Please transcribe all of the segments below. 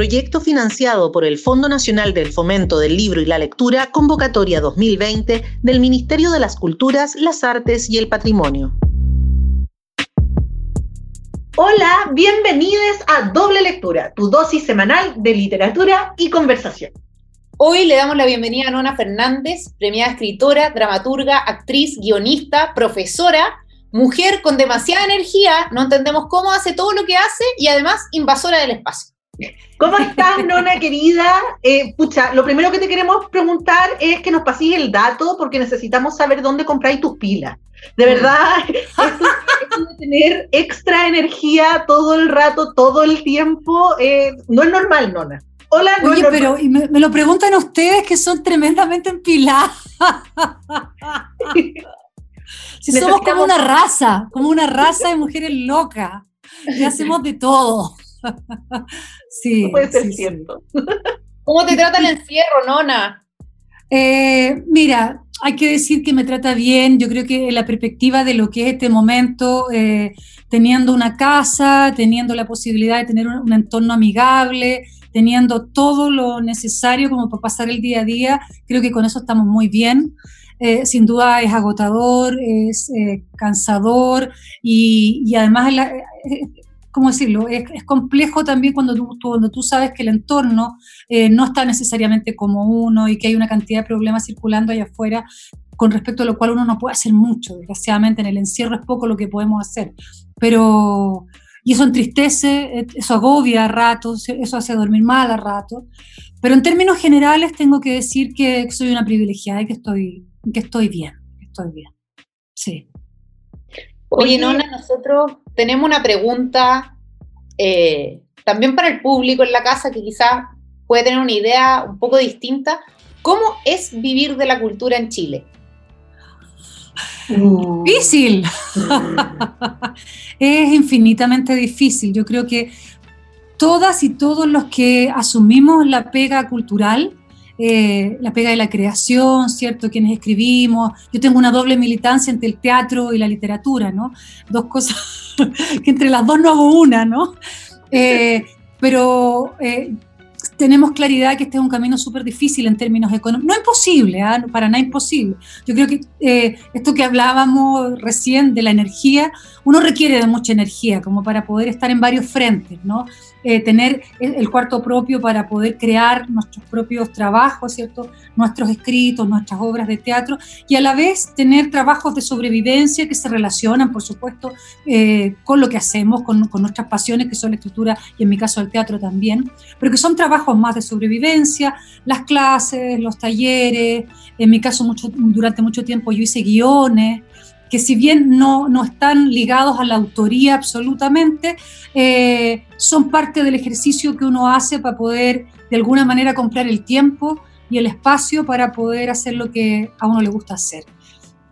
proyecto financiado por el Fondo Nacional del Fomento del Libro y la Lectura, convocatoria 2020 del Ministerio de las Culturas, las Artes y el Patrimonio. Hola, bienvenidos a Doble Lectura, tu dosis semanal de literatura y conversación. Hoy le damos la bienvenida a Nona Fernández, premiada escritora, dramaturga, actriz, guionista, profesora, mujer con demasiada energía, no entendemos cómo hace todo lo que hace y además invasora del espacio. ¿Cómo estás, Nona querida? Eh, pucha, lo primero que te queremos preguntar es que nos pases el dato porque necesitamos saber dónde compráis tus pilas. De verdad, esto, de tener extra energía todo el rato, todo el tiempo, eh, no es normal, Nona. Hola, Oye, pero me, lo preguntan ustedes que son tremendamente empiladas. si somos como una raza, como una raza de mujeres locas. Y hacemos de todo. sí. puede ser cierto. ¿Cómo te trata el encierro, Nona? Eh, mira, hay que decir que me trata bien. Yo creo que la perspectiva de lo que es este momento, eh, teniendo una casa, teniendo la posibilidad de tener un, entorno amigable, teniendo todo lo necesario como para pasar el día a día, creo que con eso estamos muy bien. Eh, sin duda es agotador, es cansador y, y además ¿cómo decirlo? Es, complejo también cuando tú, cuando tú sabes que el entorno eh, no está necesariamente como uno y que hay una cantidad de problemas circulando allá afuera con respecto a lo cual uno no puede hacer mucho. Desgraciadamente en el encierro es poco lo que podemos hacer. Pero, y eso entristece, eh, eso agobia a ratos, eso hace dormir mal a ratos. Pero en términos generales tengo que decir que soy una privilegiada y que estoy, que estoy bien, estoy bien. Sí. Oye, Nona, nosotros tenemos una pregunta eh, también para el público en la casa que quizás puede tener una idea un poco distinta. ¿Cómo es vivir de la cultura en Chile? Difícil. es infinitamente difícil. Yo creo que todas y todos los que asumimos la pega cultural eh, la pega de la creación, ¿cierto? Quienes escribimos. Yo tengo una doble militancia entre el teatro y la literatura, ¿no? Dos cosas que entre las dos no hago una, ¿no? Eh, pero eh, tenemos claridad que este es un camino súper difícil en términos económicos. No imposible, ¿ah? para nada imposible. Yo creo que esto que hablábamos recién de la energía, uno requiere de mucha energía como para poder estar en varios frentes, ¿no? Eh, tener el cuarto propio para poder crear nuestros propios trabajos, ¿cierto? Nuestros escritos, nuestras obras de teatro y a la vez tener trabajos de sobrevivencia que se relacionan, por supuesto, eh, con lo que hacemos, con, con, nuestras pasiones, que son la escritura y en mi caso el teatro también, pero que son trabajos más de sobrevivencia, las clases, los talleres, en mi caso mucho, durante mucho tiempo yo hice guiones, que si bien no, no están ligados a la autoría absolutamente, eh, son parte del ejercicio que uno hace para poder de alguna manera comprar el tiempo y el espacio para poder hacer lo que a uno le gusta hacer.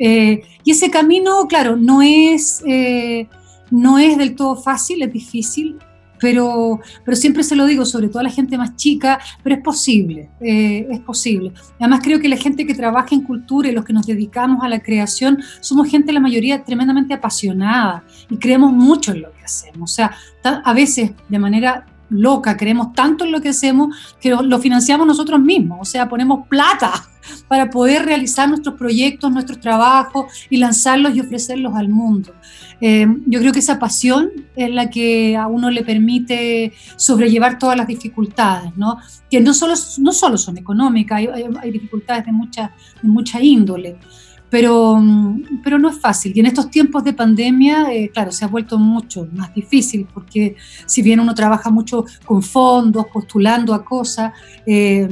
Eh, y ese camino, claro, no es, eh, no es del todo fácil, es difícil, pero, pero siempre se lo digo, sobre todo a la gente más chica, pero es posible, eh, es posible. Además creo que la gente que trabaja en cultura y los que nos dedicamos a la creación, somos gente, la mayoría, tremendamente apasionada y creemos mucho en lo que hacemos. O sea, a veces de manera loca, creemos tanto en lo que hacemos que lo financiamos nosotros mismos, o sea, ponemos plata para poder realizar nuestros proyectos, nuestros trabajos y lanzarlos y ofrecerlos al mundo. Eh, yo creo que esa pasión es la que a uno le permite sobrellevar todas las dificultades, ¿no? que no solo, no solo son económicas, hay, dificultades de mucha, de mucha índole. Pero, pero no es fácil. Y en estos tiempos de pandemia, eh, claro, se ha vuelto mucho más difícil, porque si bien uno trabaja mucho con fondos, postulando a cosas, eh,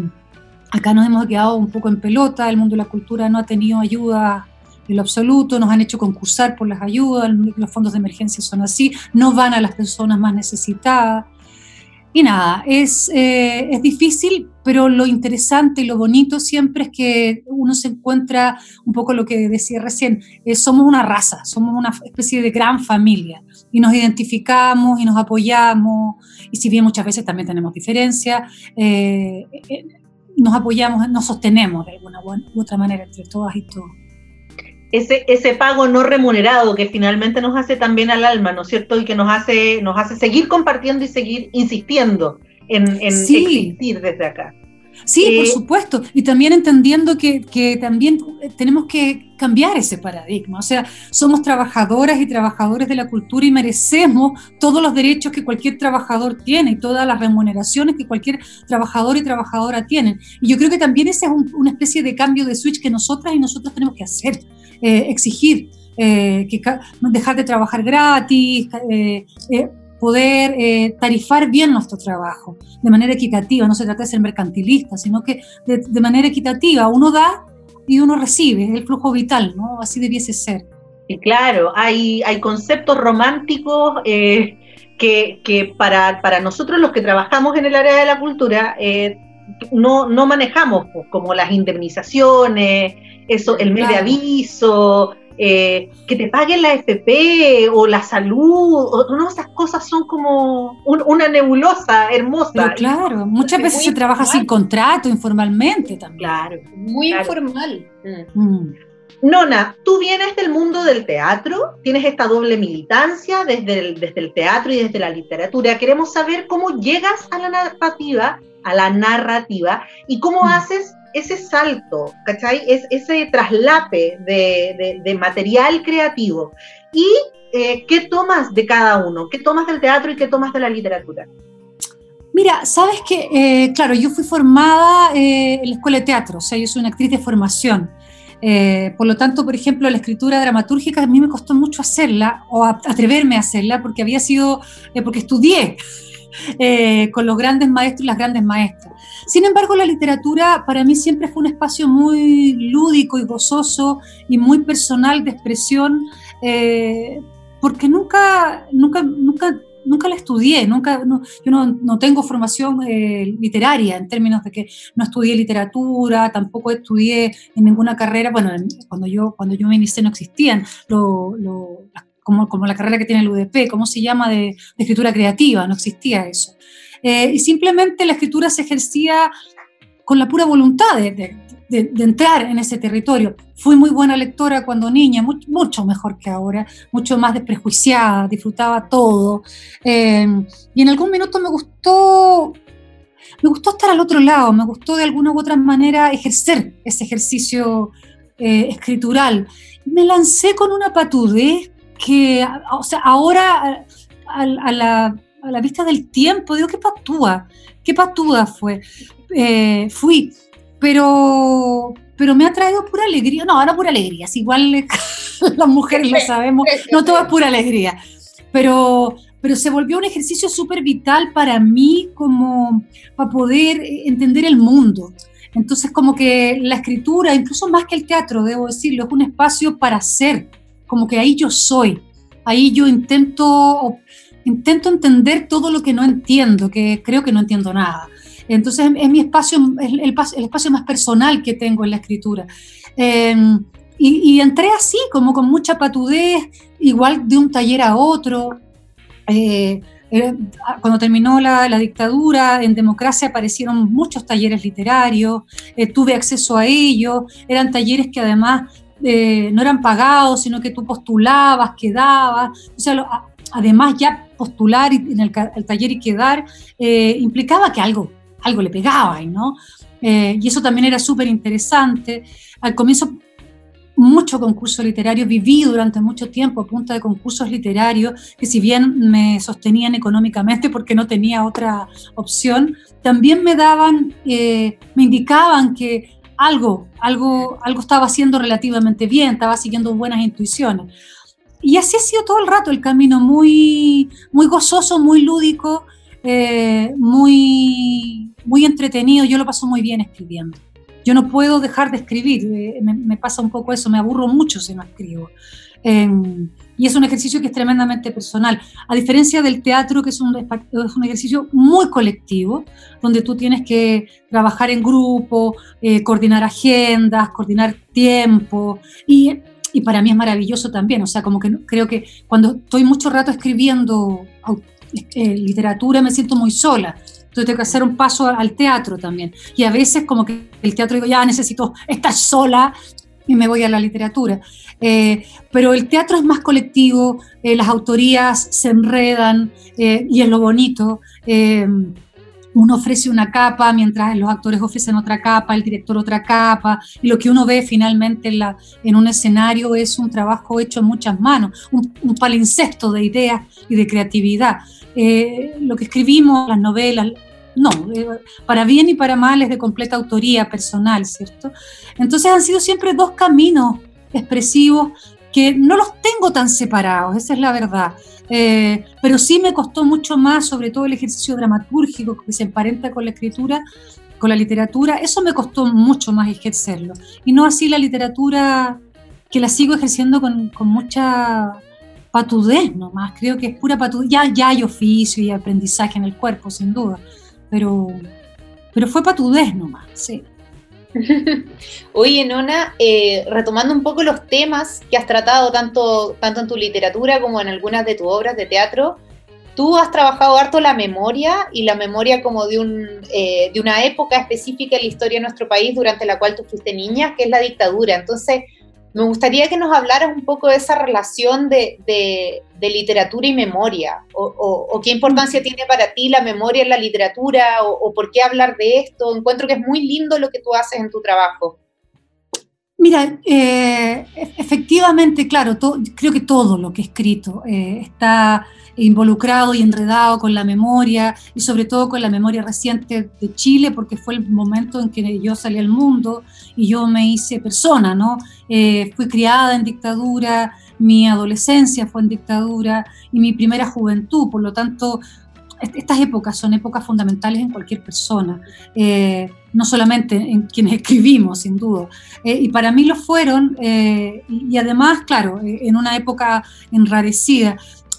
acá nos hemos quedado un poco en pelota, el mundo de la cultura no ha tenido ayuda en lo absoluto, nos han hecho concursar por las ayudas, los fondos de emergencia son así, no van a las personas más necesitadas. Y nada, es, eh, es difícil, pero lo interesante y lo bonito siempre es que uno se encuentra un poco lo que decía recién, eh, somos una raza, somos una especie de gran familia y nos identificamos y nos apoyamos, y si bien muchas veces también tenemos diferencias, eh, nos apoyamos, nos sostenemos de alguna u otra manera entre todas y todos ese, ese pago no remunerado que finalmente nos hace también al alma, ¿no es cierto? Y que nos hace, nos hace seguir compartiendo y seguir insistiendo en, existir desde acá. Sí, por eh, supuesto. Y también entendiendo que, que, también tenemos que cambiar ese paradigma. O sea, somos trabajadoras y trabajadores de la cultura y merecemos todos los derechos que cualquier trabajador tiene y todas las remuneraciones que cualquier trabajador y trabajadora tienen. Y yo creo que también ese es una especie de cambio de switch que nosotras y nosotros tenemos que hacer, eh, exigir. Eh, que dejar de trabajar gratis, eh, poder eh, tarifar bien nuestro trabajo de manera equitativa. No se trata de ser mercantilista, sino que de, manera equitativa uno da y uno recibe, es el flujo vital, ¿no? Así debiese ser. Y claro, hay, hay conceptos románticos eh, que, que para, para, nosotros los que trabajamos en el área de la cultura eh, no, no manejamos, pues, como las indemnizaciones, eso, el mes de aviso, eh, que te paguen la FP o la salud, o, no, esas cosas son como una nebulosa hermosa. claro, muchas veces se trabaja sin contrato, informalmente también. Claro, muy informal. Mm. Mm. Nona, tú vienes del mundo del teatro, tienes esta doble militancia desde el, desde el teatro y desde la literatura. Queremos saber cómo llegas a la narrativa, a la narrativa y cómo mm. haces ese salto, ¿cachai? Es ese traslape de, material creativo. ¿Y eh, qué tomas de cada uno? ¿Qué tomas del teatro y qué tomas de la literatura? Mira, sabes que, eh, claro, yo fui formada eh, en la escuela de teatro, o sea, yo soy una actriz de formación. por lo tanto, por ejemplo, la escritura dramatúrgica a mí me costó mucho hacerla o atreverme a hacerla porque había sido, porque estudié con los grandes maestros y las grandes maestras. Sin embargo, la literatura para mí siempre fue un espacio muy lúdico y gozoso y muy personal de expresión, eh, porque nunca, nunca, nunca, nunca la estudié, nunca, yo no, tengo formación eh, literaria en términos de que no estudié literatura, tampoco estudié en ninguna carrera, bueno, cuando yo, cuando yo me inicié no existían lo, como, la carrera que tiene el UDP, ¿cómo se llama? De, de escritura creativa, no existía eso. Eh, y simplemente la escritura se ejercía con la pura voluntad de, entrar en ese territorio. Fui muy buena lectora cuando niña, mucho, mejor que ahora, mucho más desprejuiciada, disfrutaba todo. Eh, y en algún minuto me gustó, me gustó estar al otro lado, me gustó de alguna u otra manera ejercer ese ejercicio eh, escritural. Me lancé con una patudez que, o sea, ahora a la a la vista del tiempo, digo, qué patúa, qué patúa fue, eh, fui, pero, pero me ha traído pura alegría, no, no pura alegría, es igual las mujeres lo sabemos, no todo es pura alegría, pero, pero se volvió un ejercicio súper vital para mí como para poder entender el mundo. Entonces como que la escritura, incluso más que el teatro, debo decirlo, es un espacio para ser, como que ahí yo soy, ahí yo intento intento entender todo lo que no entiendo, que creo que no entiendo nada. Entonces es mi espacio, el, el, espacio más personal que tengo en la escritura. Em, y, entré así, como con mucha patudez, igual de un taller a otro. Eh, cuando terminó la, dictadura, en democracia aparecieron muchos talleres literarios, eh, tuve acceso a ellos, eran talleres que además eh, no eran pagados, sino que tú postulabas, quedabas, o sea, además ya postular en el, taller y quedar eh, implicaba que algo, algo le pegaba, ¿no? Eh, y eso también era súper interesante. Al comienzo, mucho concurso literario, viví durante mucho tiempo a punta de concursos literarios que si bien me sostenían económicamente porque no tenía otra opción, también me daban, eh, me indicaban que algo, algo, algo estaba haciendo relativamente bien, estaba siguiendo buenas intuiciones. Y así ha sido todo el rato el camino, muy, muy gozoso, muy lúdico, eh, muy, muy entretenido. Yo lo paso muy bien escribiendo. Yo no puedo dejar de escribir, eh, me, pasa un poco eso, me aburro mucho si no escribo. Em, y es un ejercicio que es tremendamente personal. A diferencia del teatro, que es un, es un ejercicio muy colectivo, donde tú tienes que trabajar en grupo, eh, coordinar agendas, coordinar tiempo. Y y para mí es maravilloso también, o sea, como que creo que cuando estoy mucho rato escribiendo eh, literatura me siento muy sola, entonces tengo que hacer un paso al teatro también, y a veces como que el teatro digo, ya necesito estar sola y me voy a la literatura, eh, pero el teatro es más colectivo, eh, las autorías se enredan y es lo bonito uno ofrece una capa mientras los actores ofrecen otra capa, el director otra capa, y lo que uno ve finalmente en, un escenario es un trabajo hecho en muchas manos, un, un palincesto de ideas y de creatividad. Eh, lo que escribimos, las novelas, no, eh, para bien y para mal es de completa autoría personal, ¿cierto? Entonces han sido siempre dos caminos expresivos que no los tengo tan separados, esa es la verdad. Eh, pero sí me costó mucho más, sobre todo el ejercicio dramatúrgico que se emparenta con la escritura, con la literatura, eso me costó mucho más ejercerlo. Y no así la literatura que la sigo ejerciendo con, con mucha patudez nomás, creo que es pura patudez, ya, ya hay oficio y aprendizaje en el cuerpo, sin duda, pero, pero fue patudez nomás, sí. Oye, Nona, eh, retomando un poco los temas que has tratado tanto, tanto en tu literatura como en algunas de tus obras de teatro, tú has trabajado harto la memoria y la memoria como de, un, eh, de una época específica en la historia de nuestro país durante la cual tú fuiste niña, que es la dictadura. Entonces, me gustaría que nos hablaras un poco de esa relación de, literatura y memoria, o, qué importancia tiene para ti la memoria en la literatura, o, por qué hablar de esto. Encuentro que es muy lindo lo que tú haces en tu trabajo. Mira, eh, efectivamente, claro, creo que todo lo que he escrito eh, está involucrado y enredado con la memoria y sobre todo con la memoria reciente de Chile, porque fue el momento en que yo salí al mundo y yo me hice persona, ¿no? Eh, fui criada en dictadura, mi adolescencia fue en dictadura y mi primera juventud, por lo tanto, estas épocas son épocas fundamentales en cualquier persona, eh, no solamente en quienes escribimos, sin duda. Eh, y para mí lo fueron, y además, claro, en una época enrarecida.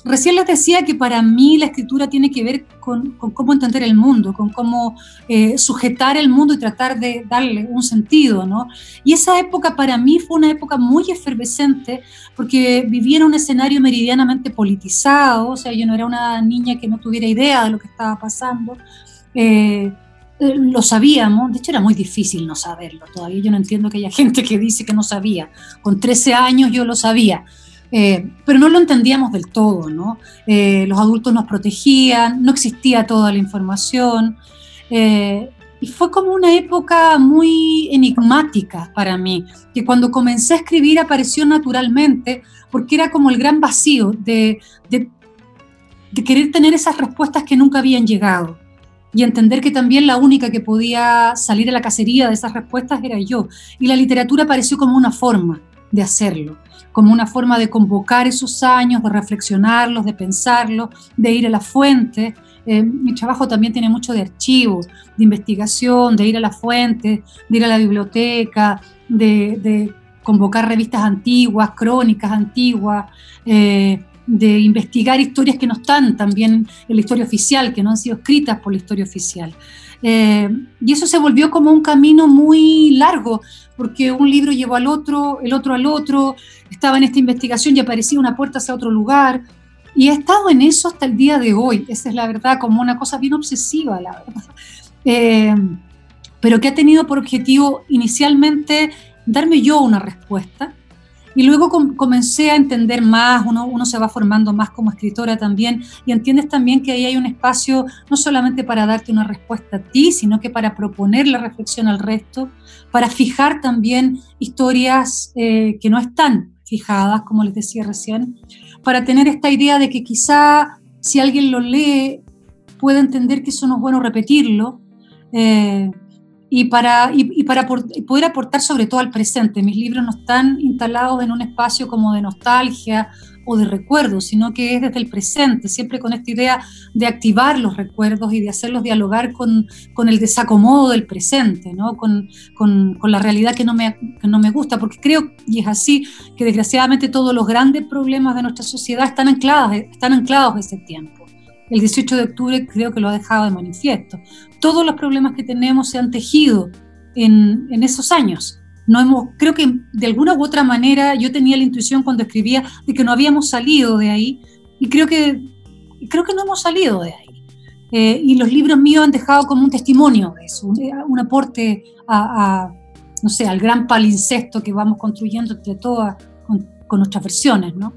Recién les decía que para mí la escritura tiene que ver con, cómo entender el mundo, con cómo eh, sujetar el mundo y tratar de darle un sentido, ¿no? Y esa época para mí fue una época muy efervescente porque vivía en un escenario meridianamente politizado, o sea, yo no era una niña que no tuviera idea de lo que estaba pasando. Eh, eh, lo sabíamos, de hecho era muy difícil no saberlo todavía, yo no entiendo que haya gente que dice que no sabía, con 13 años yo lo sabía, eh, pero no lo entendíamos del todo, ¿no? Eh, los adultos nos protegían, no existía toda la información, eh, y fue como una época muy enigmática para mí, que cuando comencé a escribir apareció naturalmente, porque era como el gran vacío de, de, de querer tener esas respuestas que nunca habían llegado y entender que también la única que podía salir a la cacería de esas respuestas era yo. Y la literatura apareció como una forma de hacerlo como una forma de convocar esos años, de reflexionarlos, de pensarlos, de ir a la fuente. Eh, mi trabajo también tiene mucho de archivos, de investigación, de ir a la fuente, de ir a la biblioteca, de, convocar revistas antiguas, crónicas antiguas, eh, de investigar historias que no están también en la historia oficial, que no han sido escritas por la historia oficial. Eh, y eso se volvió como un camino muy largo, porque un libro llevó al otro, el otro al otro, estaba en esta investigación y aparecía una puerta hacia otro lugar. Y he estado en eso hasta el día de hoy, esa es la verdad, como una cosa bien obsesiva, la verdad. Eh, pero que ha tenido por objetivo inicialmente darme yo una respuesta y luego comencé a entender más, uno, uno se va formando más como escritora también y entiendes también que ahí hay un espacio no solamente para darte una respuesta a ti, sino que para proponer la reflexión al resto, para fijar también historias eh, que no están fijadas, como les decía recién, para tener esta idea de que quizá si alguien lo lee puede entender que eso no es bueno repetirlo. Eh, y para, y, para poder aportar sobre todo al presente. Mis libros no están instalados en un espacio como de nostalgia o de recuerdos, sino que es desde el presente, siempre con esta idea de activar los recuerdos y de hacerlos dialogar con, con el desacomodo del presente, ¿no? con, con, la realidad que no, me, que no me gusta, porque creo, y es así, que desgraciadamente todos los grandes problemas de nuestra sociedad están anclados, están anclados en ese tiempo el 18 de octubre creo que lo ha dejado de manifiesto. Todos los problemas que tenemos se han tejido en, esos años. No hemos, creo que de alguna u otra manera yo tenía la intuición cuando escribía de que no habíamos salido de ahí y creo que, creo que no hemos salido de ahí. Eh, y los libros míos han dejado como un testimonio de eso, un, aporte a, no sé, al gran palincesto que vamos construyendo entre todas con nuestras versiones, ¿no?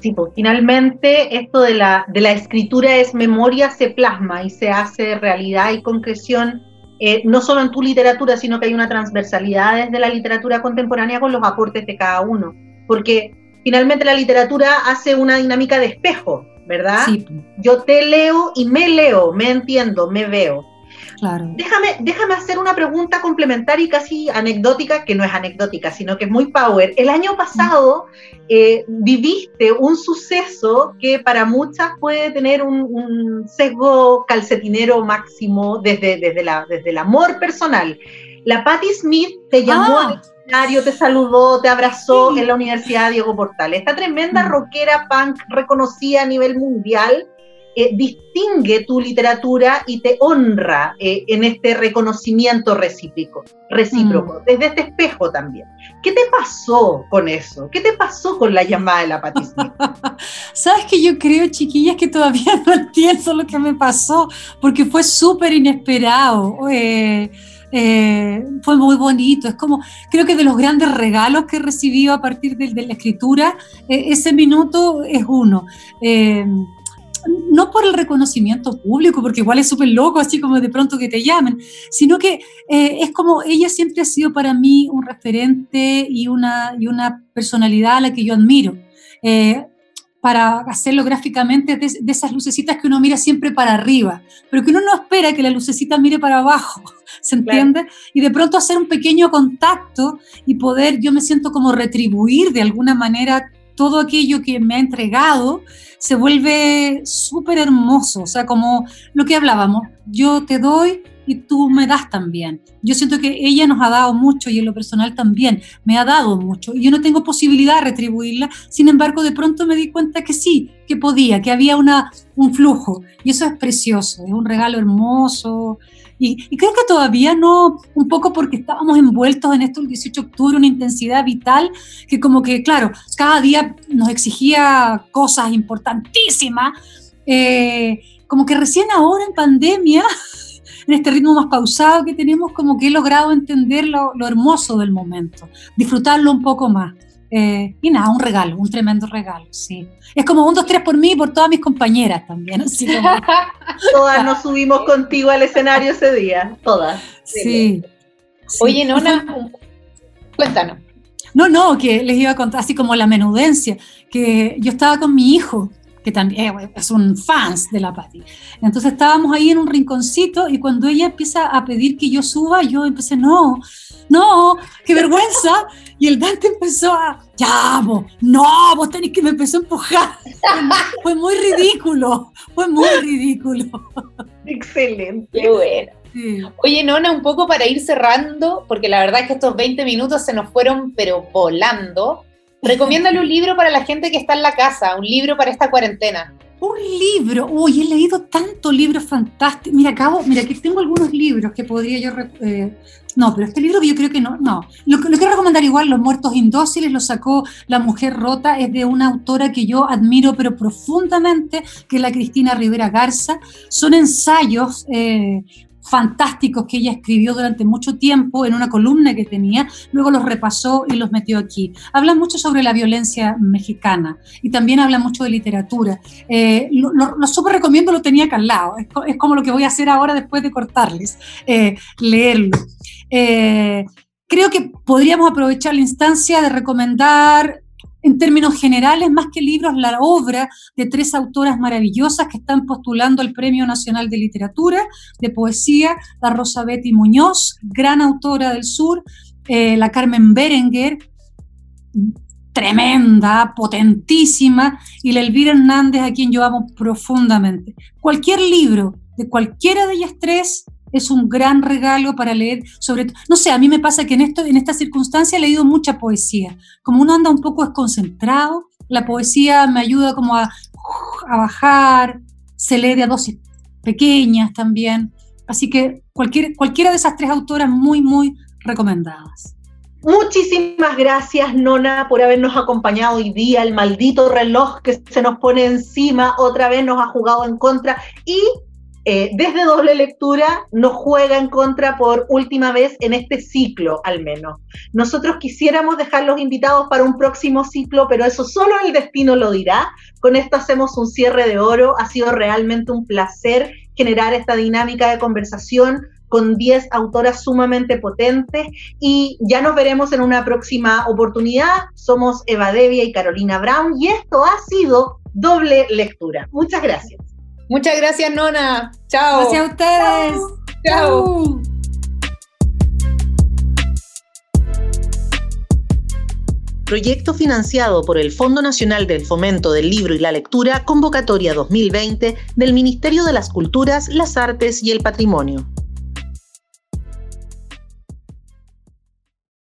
Sí, pues finalmente esto de la, de la escritura es memoria, se plasma y se hace realidad y concreción, eh, no solo en tu literatura, sino que hay una transversalidad desde la literatura contemporánea con los aportes de cada uno, porque finalmente la literatura hace una dinámica de espejo, ¿verdad? Sí. Yo te leo y me leo, me entiendo, me veo. Déjame, déjame hacer una pregunta complementaria y casi anecdótica, que no es anecdótica, sino que es muy power. El año pasado eh, viviste un suceso que para muchas puede tener un, sesgo calcetinero máximo desde, desde, la, desde el amor personal. La Patti Smith te llamó ah. al escenario, te saludó, te abrazó en la Universidad Diego Portal. Esta tremenda mm. rockera punk reconocida a nivel mundial eh, distingue tu literatura y te honra eh, en este reconocimiento recíproco, recíproco mm. desde este espejo también. ¿Qué te pasó con eso? ¿Qué te pasó con la llamada de la patricia? Sabes que yo creo, chiquillas, que todavía no entiendo lo que me pasó, porque fue súper inesperado. Eh, fue muy bonito. Es como, creo que de los grandes regalos que he recibido a partir de, la escritura, ese minuto es uno no por el reconocimiento público, porque igual es súper loco, así como de pronto que te llamen, sino que eh, es como ella siempre ha sido para mí un referente y una, y una personalidad a la que yo admiro. Eh, para hacerlo gráficamente de, esas lucecitas que uno mira siempre para arriba, pero que uno no espera que la lucecita mire para abajo, ¿se entiende? Y de pronto hacer un pequeño contacto y poder, yo me siento como retribuir de alguna manera todo aquello que me ha entregado se vuelve súper hermoso, o sea, como lo que hablábamos, yo te doy y tú me das también. Yo siento que ella nos ha dado mucho y en lo personal también me ha dado mucho. Y yo no tengo posibilidad de retribuirla, sin embargo de pronto me di cuenta que sí, que podía, que había una, un flujo. Y eso es precioso, es un regalo hermoso, y, creo que todavía no, un poco porque estábamos envueltos en esto el 18 de octubre, una intensidad vital que como que, claro, cada día nos exigía cosas importantísimas, eh, como que recién ahora en pandemia, en este ritmo más pausado que tenemos, como que he logrado entender lo, lo hermoso del momento, disfrutarlo un poco más. Eh, y nada, un regalo, un tremendo regalo, sí. Es como un, dos, tres por mí y por todas mis compañeras también. todas nos subimos contigo al escenario ese día, todas. Sí. Oye, Nona, cuéntanos. No, no, que les iba a contar así como la menudencia, que yo estaba con mi hijo, que también eh, es un fans de la Patti. Entonces estábamos ahí en un rinconcito y cuando ella empieza a pedir que yo suba, yo empecé, no, no, qué vergüenza. Y el Dante empezó a, ya, vos, no, vos tenés que me empezó a empujar. Fue muy ridículo, fue muy ridículo. Excelente. Qué bueno. Oye, Nona, un poco para ir cerrando, porque la verdad es que estos 20 minutos se nos fueron, pero volando. Recomiéndale un libro para la gente que está en la casa, un libro para esta cuarentena. Un libro, uy, he leído tantos libros fantásticos. Mira, acabo, mira, aquí tengo algunos libros que podría yo eh, no, pero este libro que yo creo que no, no. Lo, lo quiero recomendar igual, Los muertos indóciles, lo sacó La mujer rota, es de una autora que yo admiro pero profundamente, que es la Cristina Rivera Garza. Son ensayos eh, fantásticos que ella escribió durante mucho tiempo en una columna que tenía, luego los repasó y los metió aquí. Habla mucho sobre la violencia mexicana y también habla mucho de literatura. Eh, lo, lo, súper recomiendo, lo tenía acá al lado, es, como lo que voy a hacer ahora después de cortarles, eh, leerlo. Eh, creo que podríamos aprovechar la instancia de recomendar en términos generales, más que libros, la obra de tres autoras maravillosas que están postulando el Premio Nacional de Literatura, de Poesía, la Rosa Betty Muñoz, gran autora del sur, eh, la Carmen Berenguer, tremenda, potentísima, y la Elvira Hernández, a quien yo amo profundamente. Cualquier libro de cualquiera de ellas tres es un gran regalo para leer, sobre no sé, a mí me pasa que en, esto, en esta circunstancia he leído mucha poesía, como uno anda un poco desconcentrado, la poesía me ayuda como a, a bajar, se lee de a dosis pequeñas también, así que cualquier, cualquiera de esas tres autoras muy, muy recomendadas. Muchísimas gracias, Nona, por habernos acompañado hoy día. El maldito reloj que se nos pone encima otra vez nos ha jugado en contra y eh, desde doble lectura nos juega en contra por última vez en este ciclo al menos. Nosotros quisiéramos dejar los invitados para un próximo ciclo, pero eso solo el destino lo dirá. Con esto hacemos un cierre de oro. Ha sido realmente un placer generar esta dinámica de conversación con 10 autoras sumamente potentes y ya nos veremos en una próxima oportunidad. Somos Eva Devia y Carolina Brown y esto ha sido doble lectura. Muchas gracias. Muchas gracias, Nona. Chao. Gracias a ustedes. Chao. Proyecto financiado por el Fondo Nacional del Fomento del Libro y la Lectura, convocatoria 2020 del Ministerio de las Culturas, las Artes y el Patrimonio.